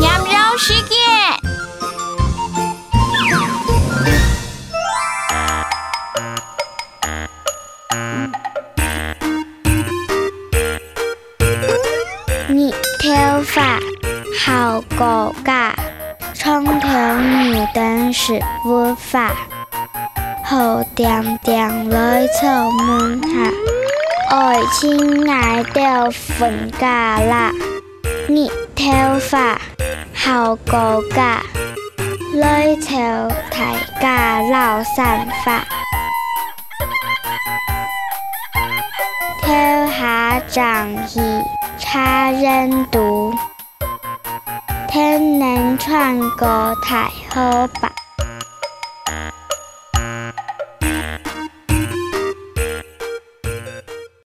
羊肉事件，你跳法好高加，冲跳牛等是会发，好点点来出门下。爱情爱到分家啦。你头发好高架，来凑大家老散发。头下长戏差人多，天能穿过太好吧。